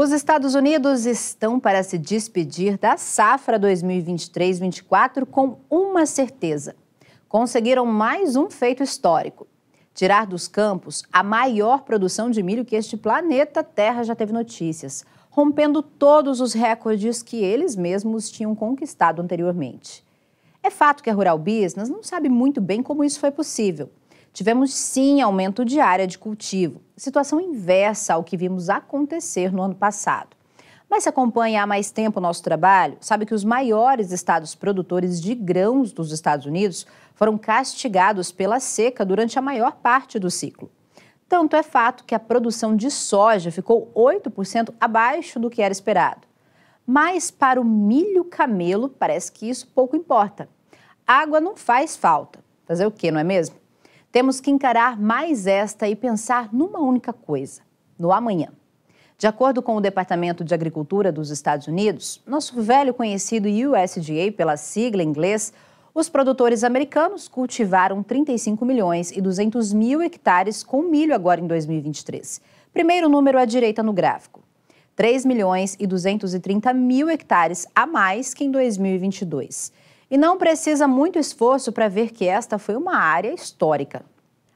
Os Estados Unidos estão para se despedir da safra 2023-24 com uma certeza. Conseguiram mais um feito histórico: tirar dos campos a maior produção de milho que este planeta Terra já teve notícias, rompendo todos os recordes que eles mesmos tinham conquistado anteriormente. É fato que a Rural Business não sabe muito bem como isso foi possível. Tivemos sim aumento de área de cultivo, situação inversa ao que vimos acontecer no ano passado. Mas se acompanha há mais tempo o nosso trabalho, sabe que os maiores estados produtores de grãos dos Estados Unidos foram castigados pela seca durante a maior parte do ciclo. Tanto é fato que a produção de soja ficou 8% abaixo do que era esperado. Mas para o milho camelo, parece que isso pouco importa. Água não faz falta. Fazer o quê, não é mesmo? Temos que encarar mais esta e pensar numa única coisa: no amanhã. De acordo com o Departamento de Agricultura dos Estados Unidos, nosso velho conhecido USDA pela sigla em inglês, os produtores americanos cultivaram 35 milhões e 200 mil hectares com milho agora em 2023. Primeiro número à direita no gráfico. 3 milhões e 230 mil hectares a mais que em 2022. E não precisa muito esforço para ver que esta foi uma área histórica.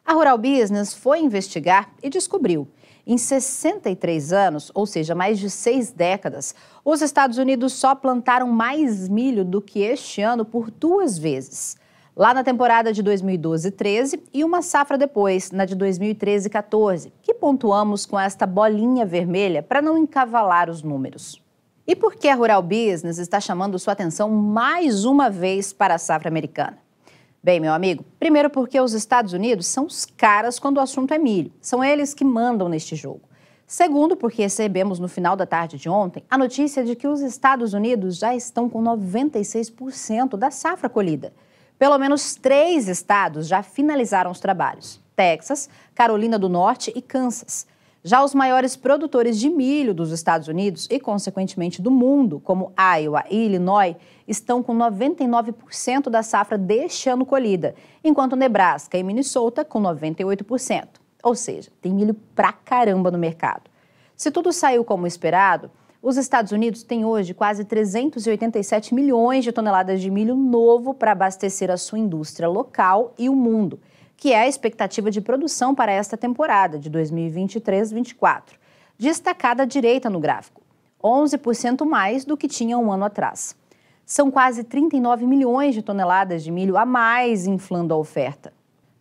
A Rural Business foi investigar e descobriu. Em 63 anos, ou seja, mais de seis décadas, os Estados Unidos só plantaram mais milho do que este ano por duas vezes. Lá na temporada de 2012-13 e uma safra depois, na de 2013-14, que pontuamos com esta bolinha vermelha para não encavalar os números. E por que a Rural Business está chamando sua atenção mais uma vez para a safra americana? Bem, meu amigo, primeiro porque os Estados Unidos são os caras quando o assunto é milho. São eles que mandam neste jogo. Segundo, porque recebemos no final da tarde de ontem a notícia de que os Estados Unidos já estão com 96% da safra colhida. Pelo menos três estados já finalizaram os trabalhos: Texas, Carolina do Norte e Kansas. Já os maiores produtores de milho dos Estados Unidos e, consequentemente, do mundo, como Iowa e Illinois, estão com 99% da safra deste ano colhida, enquanto Nebraska e Minnesota com 98%. Ou seja, tem milho pra caramba no mercado. Se tudo saiu como esperado, os Estados Unidos têm hoje quase 387 milhões de toneladas de milho novo para abastecer a sua indústria local e o mundo que é a expectativa de produção para esta temporada de 2023-24, destacada à direita no gráfico, 11% mais do que tinha um ano atrás. São quase 39 milhões de toneladas de milho a mais inflando a oferta.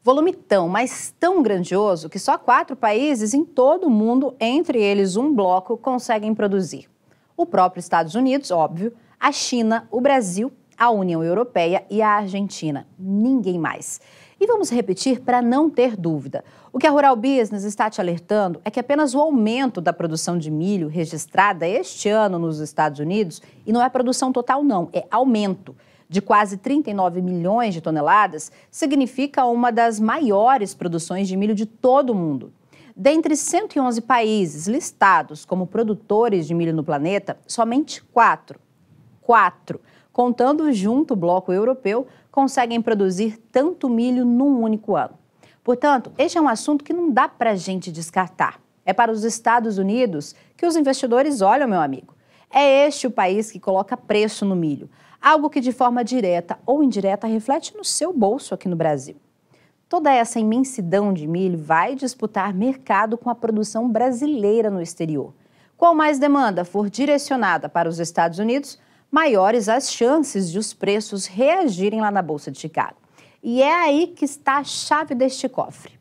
Volume tão, mas tão grandioso que só quatro países em todo o mundo, entre eles um bloco, conseguem produzir. O próprio Estados Unidos, óbvio, a China, o Brasil, a União Europeia e a Argentina. Ninguém mais. E vamos repetir para não ter dúvida. O que a Rural Business está te alertando é que apenas o aumento da produção de milho registrada este ano nos Estados Unidos, e não é produção total, não, é aumento de quase 39 milhões de toneladas, significa uma das maiores produções de milho de todo o mundo. Dentre 111 países listados como produtores de milho no planeta, somente quatro, quatro, contando junto o bloco europeu, conseguem produzir tanto milho num único ano. Portanto, este é um assunto que não dá para a gente descartar. É para os Estados Unidos que os investidores olham, meu amigo. É este o país que coloca preço no milho, algo que de forma direta ou indireta reflete no seu bolso aqui no Brasil. Toda essa imensidão de milho vai disputar mercado com a produção brasileira no exterior. Qual mais demanda for direcionada para os Estados Unidos, maiores as chances de os preços reagirem lá na Bolsa de Chicago. E é aí que está a chave deste cofre.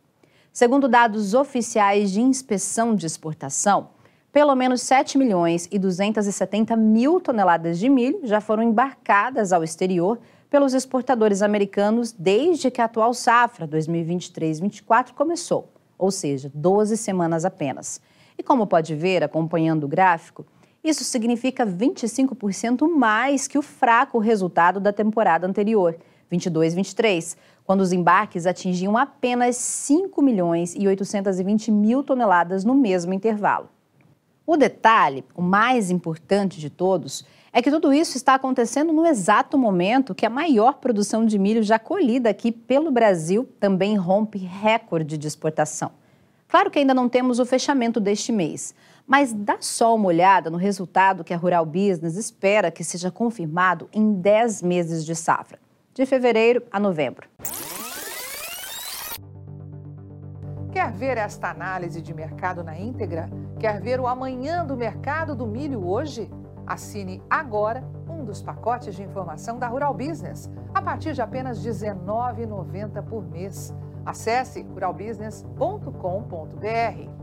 Segundo dados oficiais de inspeção de exportação, pelo menos 7 milhões e 270 mil toneladas de milho já foram embarcadas ao exterior pelos exportadores americanos desde que a atual safra 2023-24 começou, ou seja, 12 semanas apenas. E como pode ver acompanhando o gráfico, isso significa 25% mais que o fraco resultado da temporada anterior, 22-23, quando os embarques atingiam apenas 5 milhões e 820 mil toneladas no mesmo intervalo. O detalhe, o mais importante de todos, é que tudo isso está acontecendo no exato momento que a maior produção de milho já colhida aqui pelo Brasil também rompe recorde de exportação. Claro que ainda não temos o fechamento deste mês, mas dá só uma olhada no resultado que a Rural Business espera que seja confirmado em 10 meses de safra, de fevereiro a novembro. Quer ver esta análise de mercado na íntegra? Quer ver o amanhã do mercado do milho hoje? Assine agora um dos pacotes de informação da Rural Business, a partir de apenas R$ 19,90 por mês. Acesse ruralbusiness.com.br.